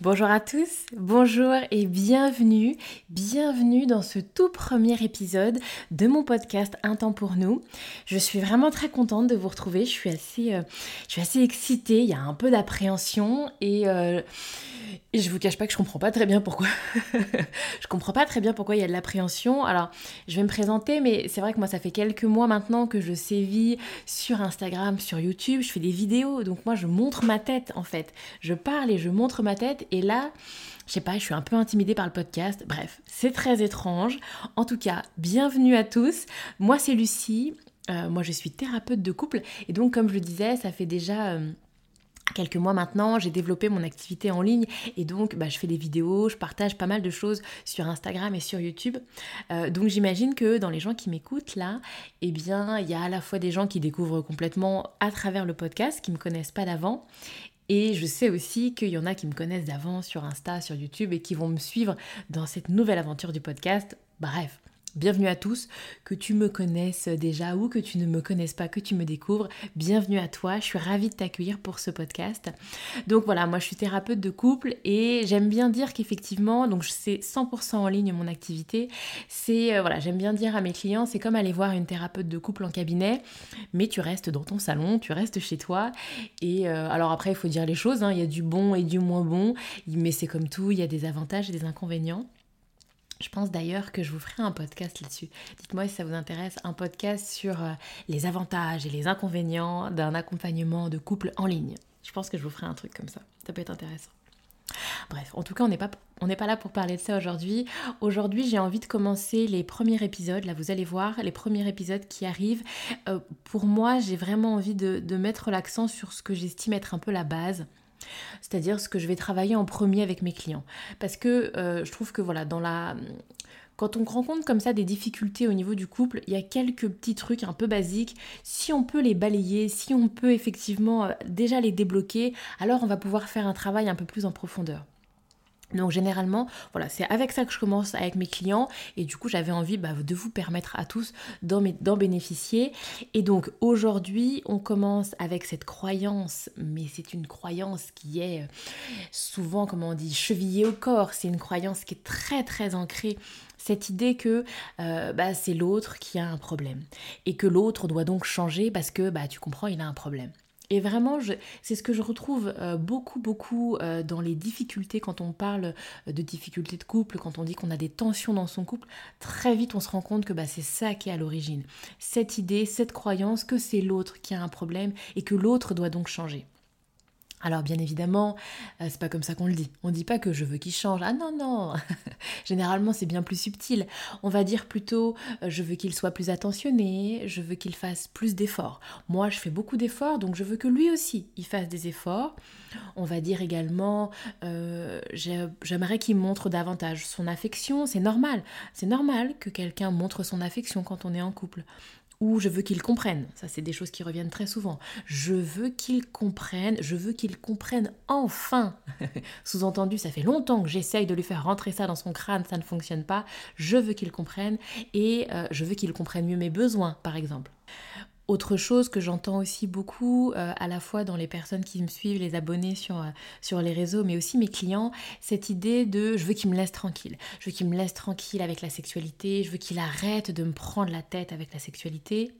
Bonjour à tous, bonjour et bienvenue, bienvenue dans ce tout premier épisode de mon podcast Un temps pour nous. Je suis vraiment très contente de vous retrouver, je suis assez, euh, je suis assez excitée, il y a un peu d'appréhension et euh, et je vous cache pas que je comprends pas très bien pourquoi. je comprends pas très bien pourquoi il y a de l'appréhension. Alors, je vais me présenter, mais c'est vrai que moi, ça fait quelques mois maintenant que je sévis sur Instagram, sur YouTube. Je fais des vidéos, donc moi, je montre ma tête en fait. Je parle et je montre ma tête, et là, je sais pas, je suis un peu intimidée par le podcast. Bref, c'est très étrange. En tout cas, bienvenue à tous. Moi, c'est Lucie. Euh, moi, je suis thérapeute de couple, et donc, comme je le disais, ça fait déjà. Euh, quelques mois maintenant, j'ai développé mon activité en ligne et donc bah, je fais des vidéos, je partage pas mal de choses sur Instagram et sur YouTube. Euh, donc j'imagine que dans les gens qui m'écoutent là, eh bien il y a à la fois des gens qui découvrent complètement à travers le podcast, qui me connaissent pas d'avant. Et je sais aussi qu'il y en a qui me connaissent d'avant sur Insta, sur YouTube et qui vont me suivre dans cette nouvelle aventure du podcast. Bref, Bienvenue à tous, que tu me connaisses déjà ou que tu ne me connaisses pas, que tu me découvres. Bienvenue à toi, je suis ravie de t'accueillir pour ce podcast. Donc voilà, moi je suis thérapeute de couple et j'aime bien dire qu'effectivement, donc c'est 100% en ligne mon activité. C'est euh, voilà, j'aime bien dire à mes clients, c'est comme aller voir une thérapeute de couple en cabinet, mais tu restes dans ton salon, tu restes chez toi. Et euh, alors après, il faut dire les choses, hein, il y a du bon et du moins bon, mais c'est comme tout, il y a des avantages et des inconvénients. Je pense d'ailleurs que je vous ferai un podcast là-dessus. Dites-moi si ça vous intéresse, un podcast sur euh, les avantages et les inconvénients d'un accompagnement de couple en ligne. Je pense que je vous ferai un truc comme ça. Ça peut être intéressant. Bref, en tout cas, on n'est pas, là pour parler de ça aujourd'hui. Aujourd'hui, j'ai envie de commencer les premiers épisodes. Là, vous allez voir, les premiers épisodes qui arrivent. Euh, pour moi, j'ai vraiment envie de mettre l'accent sur ce que j'estime être un peu la base c'est-à-dire ce que je vais travailler en premier avec mes clients. Parce que euh, je trouve que voilà, dans la... Quand on rencontre comme ça des difficultés au niveau du couple, il y a quelques petits trucs un peu basiques. Si on peut les balayer, si on peut effectivement euh, déjà les débloquer, alors on va pouvoir faire un travail un peu plus en profondeur. Donc généralement, voilà, c'est avec ça que je commence avec mes clients et du coup j'avais envie bah, de vous permettre à tous d'en bénéficier. Et donc aujourd'hui, on commence avec cette croyance, mais c'est une croyance qui est souvent, comment on dit, chevillée au corps. C'est une croyance qui est très très ancrée cette idée que euh, bah, c'est l'autre qui a un problème et que l'autre doit donc changer parce que bah, tu comprends, il a un problème. Et vraiment, c'est ce que je retrouve euh, beaucoup, beaucoup euh, dans les difficultés quand on parle euh, de difficultés de couple, quand on dit qu'on a des tensions dans son couple. Très vite, on se rend compte que bah, c'est ça qui est à l'origine. Cette idée, cette croyance que c'est l'autre qui a un problème et que l'autre doit donc changer. Alors bien évidemment, euh, c'est pas comme ça qu'on le dit. On dit pas que je veux qu'il change. Ah non non. Généralement, c'est bien plus subtil. On va dire plutôt euh, je veux qu'il soit plus attentionné, je veux qu'il fasse plus d'efforts. Moi, je fais beaucoup d'efforts, donc je veux que lui aussi il fasse des efforts. On va dire également euh, j'aimerais qu'il montre davantage son affection. C'est normal. C'est normal que quelqu'un montre son affection quand on est en couple ou je veux qu'il comprenne. Ça, c'est des choses qui reviennent très souvent. Je veux qu'il comprenne, je veux qu'il comprenne enfin. Sous-entendu, ça fait longtemps que j'essaye de lui faire rentrer ça dans son crâne, ça ne fonctionne pas. Je veux qu'il comprenne et euh, je veux qu'il comprenne mieux mes besoins, par exemple. Autre chose que j'entends aussi beaucoup, euh, à la fois dans les personnes qui me suivent, les abonnés sur, euh, sur les réseaux, mais aussi mes clients, cette idée de je veux qu'il me laisse tranquille. Je veux qu'il me laisse tranquille avec la sexualité, je veux qu'il arrête de me prendre la tête avec la sexualité.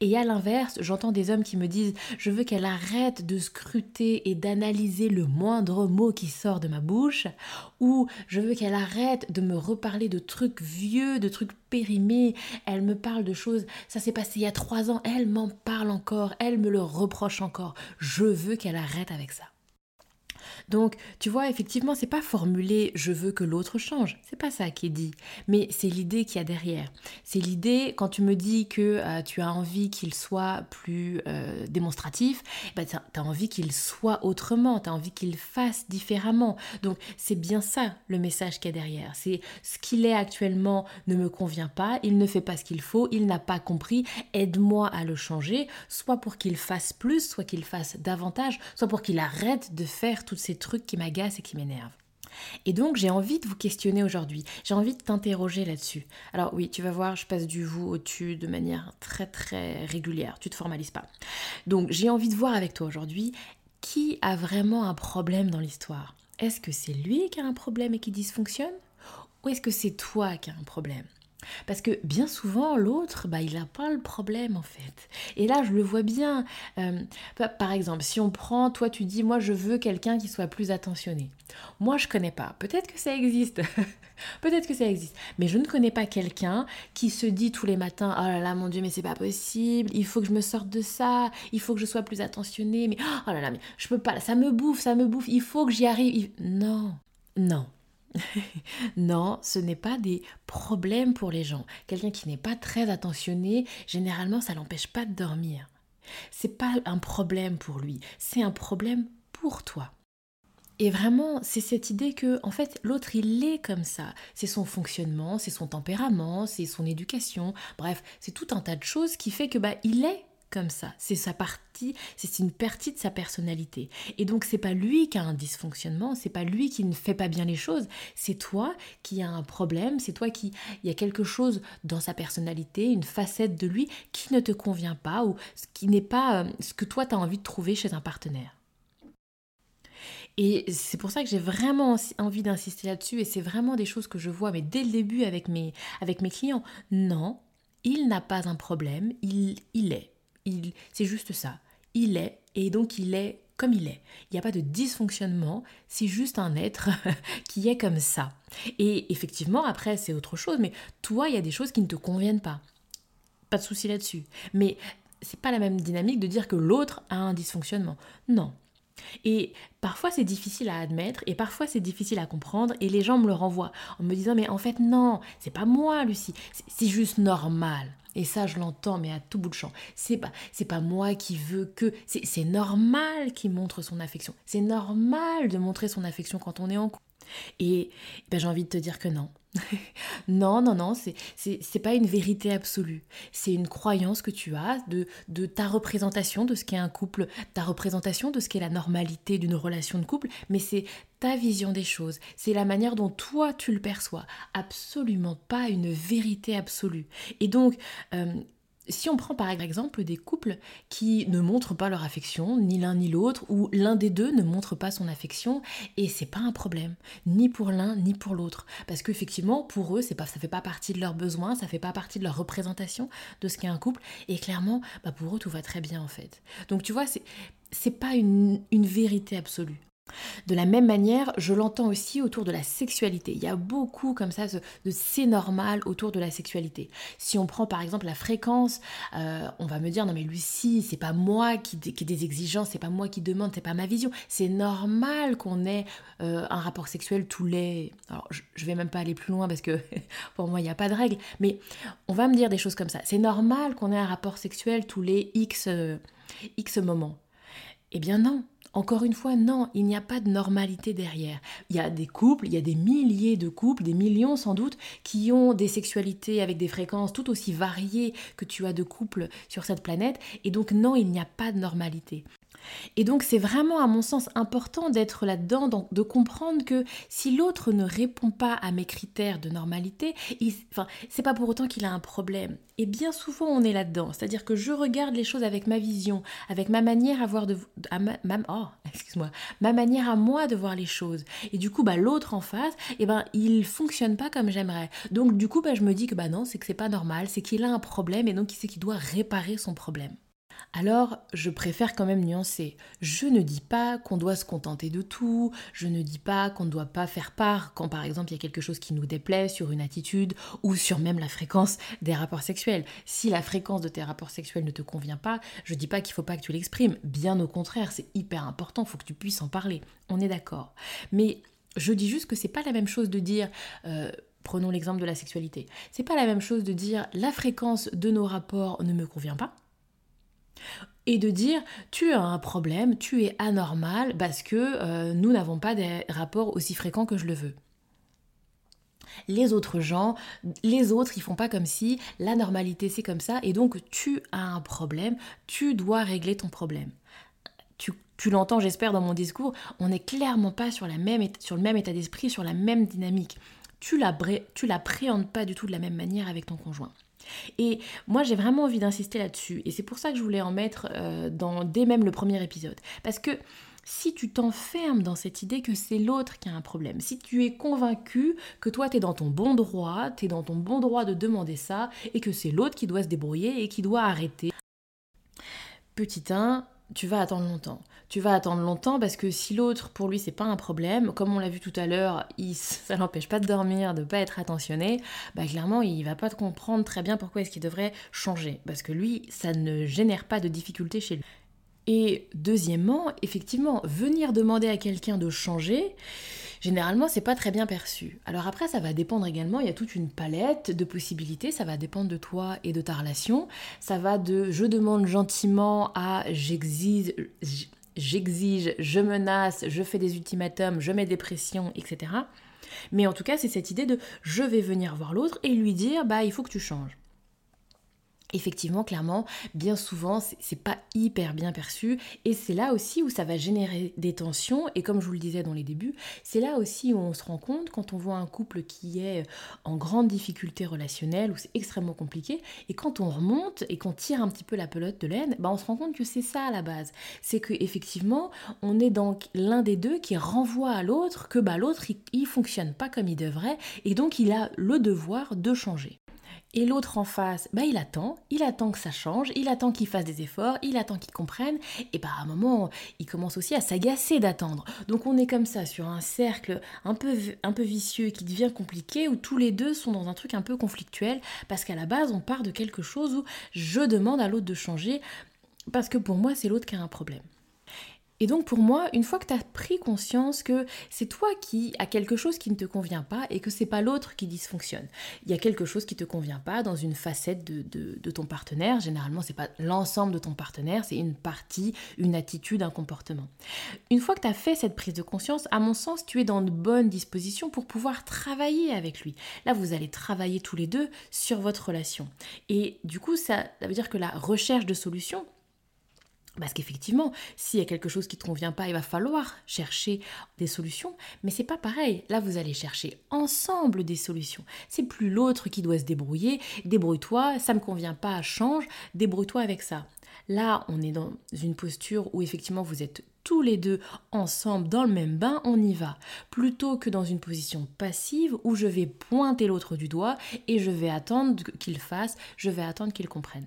Et à l'inverse, j'entends des hommes qui me disent je veux qu'elle arrête de scruter et d'analyser le moindre mot qui sort de ma bouche, ou je veux qu'elle arrête de me reparler de trucs vieux, de trucs périmés. Elle me parle de choses, ça s'est passé il y a trois ans, elle m'en parle encore, elle me le reproche encore. Je veux qu'elle arrête avec ça. Donc, tu vois, effectivement, c'est pas formulé je veux que l'autre change. C'est pas ça qui est dit. Mais c'est l'idée qu'il y a derrière. C'est l'idée, quand tu me dis que euh, tu as envie qu'il soit plus euh, démonstratif, bah, tu as envie qu'il soit autrement, tu as envie qu'il fasse différemment. Donc, c'est bien ça le message qu'il y a derrière. C'est ce qu'il est actuellement ne me convient pas, il ne fait pas ce qu'il faut, il n'a pas compris, aide-moi à le changer, soit pour qu'il fasse plus, soit qu'il fasse davantage, soit pour qu'il arrête de faire toutes ces trucs qui m'agacent et qui m'énervent. Et donc j'ai envie de vous questionner aujourd'hui, j'ai envie de t'interroger là-dessus. Alors oui, tu vas voir, je passe du vous au tu de manière très très régulière, tu te formalises pas. Donc j'ai envie de voir avec toi aujourd'hui qui a vraiment un problème dans l'histoire? Est-ce que c'est lui qui a un problème et qui dysfonctionne? Ou est-ce que c'est toi qui as un problème? Parce que bien souvent, l'autre, bah, il n'a pas le problème en fait. Et là, je le vois bien. Euh, par exemple, si on prend, toi, tu dis, moi, je veux quelqu'un qui soit plus attentionné. Moi, je connais pas. Peut-être que ça existe. Peut-être que ça existe. Mais je ne connais pas quelqu'un qui se dit tous les matins, oh là là, mon Dieu, mais c'est pas possible. Il faut que je me sorte de ça. Il faut que je sois plus attentionné. Mais oh là là, mais je peux pas. Ça me bouffe, ça me bouffe. Il faut que j'y arrive. Non, non. Non, ce n'est pas des problèmes pour les gens. Quelqu'un qui n'est pas très attentionné, généralement, ça l'empêche pas de dormir. C'est pas un problème pour lui, c'est un problème pour toi. Et vraiment, c'est cette idée que, en fait, l'autre, il est comme ça. C'est son fonctionnement, c'est son tempérament, c'est son éducation. Bref, c'est tout un tas de choses qui fait que, bah, il est comme ça. C'est sa partie, c'est une partie de sa personnalité. Et donc c'est pas lui qui a un dysfonctionnement, c'est pas lui qui ne fait pas bien les choses, c'est toi qui as un problème, c'est toi qui il y a quelque chose dans sa personnalité, une facette de lui qui ne te convient pas ou ce qui n'est pas euh, ce que toi tu as envie de trouver chez un partenaire. Et c'est pour ça que j'ai vraiment envie d'insister là-dessus et c'est vraiment des choses que je vois mais dès le début avec mes avec mes clients. Non, il n'a pas un problème, il, il est c'est juste ça. Il est, et donc il est comme il est. Il n'y a pas de dysfonctionnement, c'est juste un être qui est comme ça. Et effectivement, après, c'est autre chose, mais toi, il y a des choses qui ne te conviennent pas. Pas de souci là-dessus. Mais c'est pas la même dynamique de dire que l'autre a un dysfonctionnement. Non. Et parfois c'est difficile à admettre et parfois c'est difficile à comprendre et les gens me le renvoient en me disant mais en fait non, c'est pas moi Lucie, c'est juste normal. Et ça, je l'entends, mais à tout bout de champ. C'est pas, c'est pas moi qui veux que. C'est normal qu'il montre son affection. C'est normal de montrer son affection quand on est en couple. Et ben, j'ai envie de te dire que non. non, non, non, c'est pas une vérité absolue. C'est une croyance que tu as de, de ta représentation de ce qu'est un couple, ta représentation de ce qu'est la normalité d'une relation de couple, mais c'est ta vision des choses, c'est la manière dont toi tu le perçois, absolument pas une vérité absolue. Et donc, euh, si on prend par exemple des couples qui ne montrent pas leur affection, ni l'un ni l'autre, ou l'un des deux ne montre pas son affection, et c'est pas un problème, ni pour l'un ni pour l'autre, parce qu'effectivement pour eux c'est pas, ça fait pas partie de leurs besoins, ça fait pas partie de leur représentation de ce qu'est un couple, et clairement bah pour eux tout va très bien en fait. Donc tu vois c'est c'est pas une, une vérité absolue. De la même manière, je l'entends aussi autour de la sexualité. Il y a beaucoup comme ça de c'est normal autour de la sexualité. Si on prend par exemple la fréquence, euh, on va me dire non mais Lucie, c'est pas moi qui, qui ai des exigences, c'est pas moi qui demande, c'est pas ma vision. C'est normal qu'on ait euh, un rapport sexuel tous les. Alors je, vais même pas aller plus loin parce que pour moi il n'y a pas de règle, mais on va me dire des choses comme ça. C'est normal qu'on ait un rapport sexuel tous les X, euh, X moments. Eh bien non, encore une fois, non, il n'y a pas de normalité derrière. Il y a des couples, il y a des milliers de couples, des millions sans doute, qui ont des sexualités avec des fréquences tout aussi variées que tu as de couples sur cette planète. Et donc non, il n'y a pas de normalité. Et donc c'est vraiment à mon sens important d'être là-dedans, de comprendre que si l'autre ne répond pas à mes critères de normalité, enfin c'est pas pour autant qu'il a un problème. Et bien souvent on est là-dedans, c'est-à-dire que je regarde les choses avec ma vision, avec ma manière à voir de, ma, oh, excuse-moi, ma manière à moi de voir les choses. Et du coup bah l'autre en face, eh ben il fonctionne pas comme j'aimerais. Donc du coup bah je me dis que bah non c'est que c'est pas normal, c'est qu'il a un problème et donc c'est qu'il doit réparer son problème. Alors je préfère quand même nuancer. Je ne dis pas qu'on doit se contenter de tout, je ne dis pas qu'on ne doit pas faire part quand par exemple il y a quelque chose qui nous déplaît sur une attitude ou sur même la fréquence des rapports sexuels. Si la fréquence de tes rapports sexuels ne te convient pas, je dis pas qu'il faut pas que tu l'exprimes, bien au contraire, c'est hyper important, il faut que tu puisses en parler. On est d'accord. Mais je dis juste que c'est pas la même chose de dire euh, prenons l'exemple de la sexualité. C'est pas la même chose de dire la fréquence de nos rapports ne me convient pas et de dire tu as un problème, tu es anormal parce que euh, nous n'avons pas des rapports aussi fréquents que je le veux. Les autres gens, les autres, ils font pas comme si la normalité c'est comme ça et donc tu as un problème, tu dois régler ton problème. Tu, tu l'entends, j'espère, dans mon discours, on n'est clairement pas sur, la même, sur le même état d'esprit, sur la même dynamique. Tu l'appréhendes pas du tout de la même manière avec ton conjoint. Et moi, j'ai vraiment envie d'insister là-dessus. Et c'est pour ça que je voulais en mettre euh, dans, dès même le premier épisode. Parce que si tu t'enfermes dans cette idée que c'est l'autre qui a un problème, si tu es convaincu que toi, tu es dans ton bon droit, tu es dans ton bon droit de demander ça, et que c'est l'autre qui doit se débrouiller et qui doit arrêter. Petit 1, tu vas attendre longtemps. Tu vas attendre longtemps parce que si l'autre, pour lui, c'est pas un problème, comme on l'a vu tout à l'heure, ça l'empêche pas de dormir, de pas être attentionné, bah clairement, il va pas te comprendre très bien pourquoi est-ce qu'il devrait changer. Parce que lui, ça ne génère pas de difficultés chez lui. Et deuxièmement, effectivement, venir demander à quelqu'un de changer, généralement, c'est pas très bien perçu. Alors après, ça va dépendre également, il y a toute une palette de possibilités, ça va dépendre de toi et de ta relation. Ça va de je demande gentiment à j'exige, j'exige, je menace, je fais des ultimatums, je mets des pressions, etc. Mais en tout cas, c'est cette idée de je vais venir voir l'autre et lui dire bah il faut que tu changes. Effectivement, clairement, bien souvent, c'est pas hyper bien perçu et c'est là aussi où ça va générer des tensions et comme je vous le disais dans les débuts, c'est là aussi où on se rend compte quand on voit un couple qui est en grande difficulté relationnelle où c'est extrêmement compliqué et quand on remonte et qu'on tire un petit peu la pelote de laine, bah on se rend compte que c'est ça à la base. C'est que effectivement, on est dans l'un des deux qui renvoie à l'autre que bah l'autre il, il fonctionne pas comme il devrait et donc il a le devoir de changer. Et l'autre en face, bah, il attend, il attend que ça change, il attend qu'il fasse des efforts, il attend qu'il comprenne, et bah, à un moment, il commence aussi à s'agacer d'attendre. Donc on est comme ça sur un cercle un peu, un peu vicieux qui devient compliqué, où tous les deux sont dans un truc un peu conflictuel, parce qu'à la base, on part de quelque chose où je demande à l'autre de changer, parce que pour moi, c'est l'autre qui a un problème. Et donc pour moi, une fois que tu as pris conscience que c'est toi qui as quelque chose qui ne te convient pas et que c'est pas l'autre qui dysfonctionne, il y a quelque chose qui te convient pas dans une facette de, ton partenaire, généralement c'est pas l'ensemble de ton partenaire, c'est une partie, une attitude, un comportement. Une fois que tu as fait cette prise de conscience, à mon sens, tu es dans de bonnes dispositions pour pouvoir travailler avec lui. Là, vous allez travailler tous les deux sur votre relation. Et du coup, ça, ça veut dire que la recherche de solutions, parce qu'effectivement, s'il y a quelque chose qui ne te convient pas, il va falloir chercher des solutions. Mais c'est pas pareil. Là, vous allez chercher ensemble des solutions. C'est plus l'autre qui doit se débrouiller. Débrouille-toi, ça me convient pas, change. Débrouille-toi avec ça. Là, on est dans une posture où effectivement vous êtes tous les deux ensemble dans le même bain, on y va. Plutôt que dans une position passive où je vais pointer l'autre du doigt et je vais attendre qu'il fasse, je vais attendre qu'il comprenne.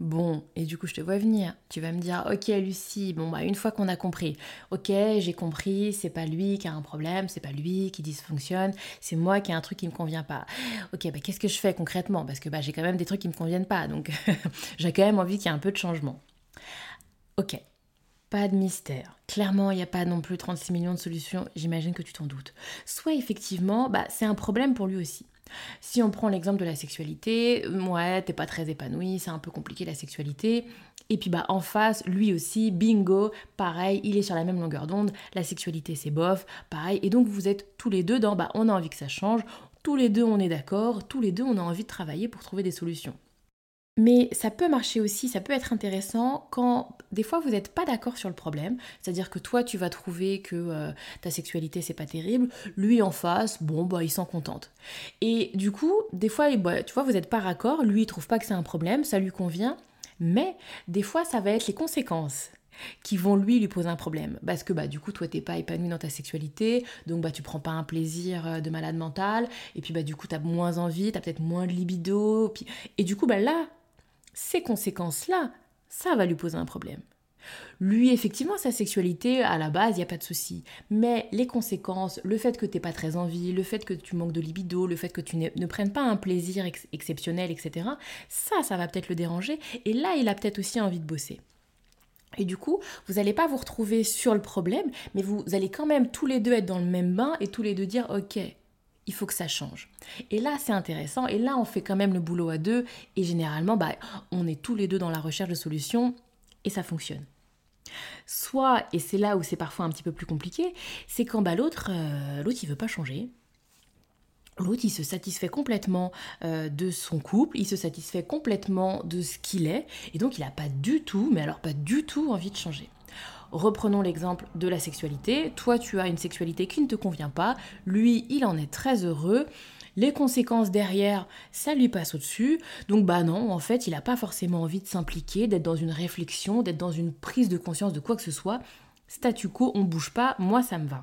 Bon, et du coup, je te vois venir. Tu vas me dire, ok, Lucie, bon, bah, une fois qu'on a compris, ok, j'ai compris, c'est pas lui qui a un problème, c'est pas lui qui dysfonctionne, c'est moi qui ai un truc qui me convient pas. Ok, bah, qu'est-ce que je fais concrètement? Parce que bah, j'ai quand même des trucs qui me conviennent pas, donc j'ai quand même envie qu'il y ait un peu de changement. Ok, pas de mystère. Clairement, il n'y a pas non plus 36 millions de solutions, j'imagine que tu t'en doutes. Soit effectivement, bah, c'est un problème pour lui aussi. Si on prend l'exemple de la sexualité, ouais, t'es pas très épanoui, c'est un peu compliqué la sexualité. Et puis bah en face, lui aussi, bingo, pareil, il est sur la même longueur d'onde, la sexualité c'est bof, pareil. Et donc vous êtes tous les deux dans bah on a envie que ça change, tous les deux on est d'accord, tous les deux on a envie de travailler pour trouver des solutions. Mais ça peut marcher aussi, ça peut être intéressant quand des fois vous n'êtes pas d'accord sur le problème, c'est-à-dire que toi tu vas trouver que euh, ta sexualité c'est pas terrible, lui en face, bon bah il s'en contente. Et du coup, des fois, bah, tu vois, vous n'êtes pas raccord, lui il trouve pas que c'est un problème, ça lui convient, mais des fois ça va être les conséquences qui vont lui lui poser un problème. Parce que bah du coup toi t'es pas épanoui dans ta sexualité. Donc bah tu prends pas un plaisir euh, de malade mental. Et puis bah du coup t'as moins envie t'as peut-être moins de libido. Et du coup bah là ces conséquences-là, ça va lui poser un problème. Lui, effectivement, sa sexualité, à la base, il n'y a pas de souci. Mais les conséquences, le fait que tu n'aies pas très envie, le fait que tu manques de libido, le fait que tu ne, prennes pas un plaisir exceptionnel, etc., ça, ça va peut-être le déranger. Et là, il a peut-être aussi envie de bosser. Et du coup, vous n'allez pas vous retrouver sur le problème, mais vous allez quand même tous les deux être dans le même bain et tous les deux dire, ok, il faut que ça change. Et là, c'est intéressant. Et là, on fait quand même le boulot à deux. Et généralement, bah, on est tous les deux dans la recherche de solutions et ça fonctionne. Soit, et c'est là où c'est parfois un petit peu plus compliqué, c'est quand bah, l'autre, euh, l'autre il veut pas changer. L'autre, il se satisfait complètement euh, de son couple, il se satisfait complètement de ce qu'il est, et donc il n'a pas du tout, mais alors pas du tout envie de changer. Reprenons l'exemple de la sexualité. Toi, tu as une sexualité qui ne te convient pas, lui, il en est très heureux les conséquences derrière, ça lui passe au-dessus. Donc bah non, en fait, il n'a pas forcément envie de s'impliquer, d'être dans une réflexion, d'être dans une prise de conscience de quoi que ce soit. Statu quo, on bouge pas, moi ça me va.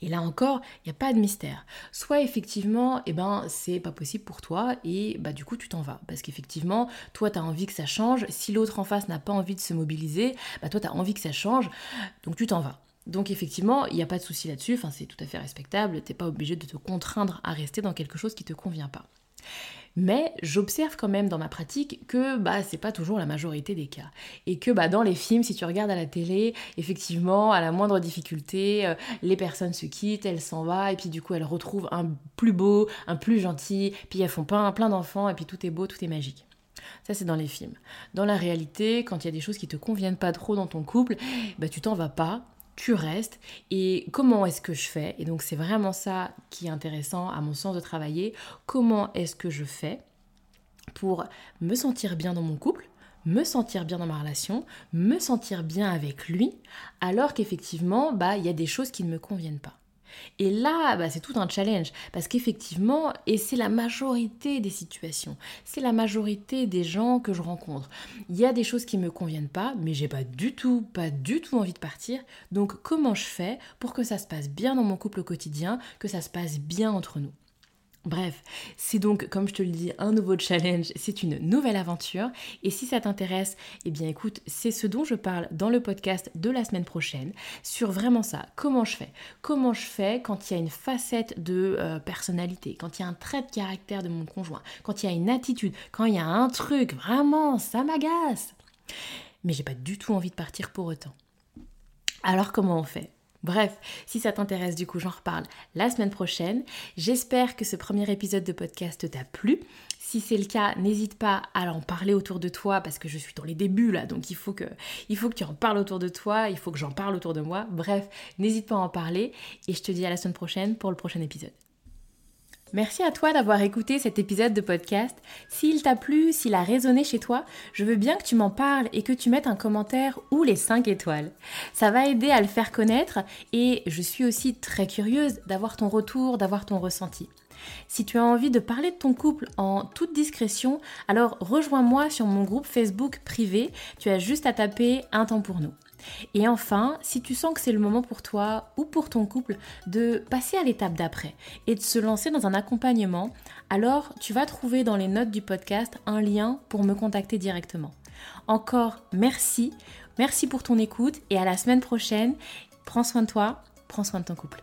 Et là encore, il n'y a pas de mystère. Soit effectivement, eh ben, c'est pas possible pour toi et bah du coup tu t'en vas. Parce qu'effectivement, toi tu as envie que ça change. Si l'autre en face n'a pas envie de se mobiliser, bah toi tu as envie que ça change, donc tu t'en vas. Donc effectivement, il n'y a pas de souci là-dessus, c'est tout à fait respectable, t'es pas obligé de te contraindre à rester dans quelque chose qui te convient pas. Mais j'observe quand même dans ma pratique que bah c'est pas toujours la majorité des cas et que bah dans les films si tu regardes à la télé effectivement à la moindre difficulté euh, les personnes se quittent elles s'en vont et puis du coup elles retrouvent un plus beau un plus gentil puis elles font plein plein d'enfants et puis tout est beau tout est magique ça, c'est dans les films. Dans la réalité, quand il y a des choses qui te conviennent pas trop dans ton couple, bah, tu t'en vas pas tu restes et comment est-ce que je fais? Et donc c'est vraiment ça qui est intéressant à mon sens de travailler. Comment est-ce que je fais pour me sentir bien dans mon couple me sentir bien dans ma relation, me sentir bien avec lui, alors qu'effectivement, bah, il y a des choses qui ne me conviennent pas? Et là, bah, c'est tout un challenge, parce qu'effectivement, et c'est la majorité des situations, c'est la majorité des gens que je rencontre. Il y a des choses qui ne me conviennent pas, mais j'ai pas du tout, pas du tout envie de partir. Donc comment je fais pour que ça se passe bien dans mon couple au quotidien, que ça se passe bien entre nous? Bref, c'est donc, comme je te le dis, un nouveau challenge, c'est une nouvelle aventure. Et si ça t'intéresse, eh bien écoute, c'est ce dont je parle dans le podcast de la semaine prochaine, sur vraiment ça, comment je fais. Comment je fais quand il y a une facette de euh, personnalité, quand il y a un trait de caractère de mon conjoint, quand il y a une attitude, quand il y a un truc, vraiment, ça m'agace. Mais j'ai pas du tout envie de partir pour autant. Alors comment on fait? Bref, si ça t'intéresse, du coup, j'en reparle la semaine prochaine. J'espère que ce premier épisode de podcast t'a plu. Si c'est le cas, n'hésite pas à en parler autour de toi parce que je suis dans les débuts là, donc il faut que, tu en parles autour de toi, il faut que j'en parle autour de moi. Bref, n'hésite pas à en parler et je te dis à la semaine prochaine pour le prochain épisode. Merci à toi d'avoir écouté cet épisode de podcast. S'il t'a plu, s'il a résonné chez toi, je veux bien que tu m'en parles et que tu mettes un commentaire ou les 5 étoiles. Ça va aider à le faire connaître et je suis aussi très curieuse d'avoir ton retour, d'avoir ton ressenti. Si tu as envie de parler de ton couple en toute discrétion, alors rejoins-moi sur mon groupe Facebook privé. Tu as juste à taper un temps pour nous. Et enfin, si tu sens que c'est le moment pour toi ou pour ton couple de passer à l'étape d'après et de se lancer dans un accompagnement, alors tu vas trouver dans les notes du podcast un lien pour me contacter directement. Encore merci, merci pour ton écoute et à la semaine prochaine. Prends soin de toi, prends soin de ton couple.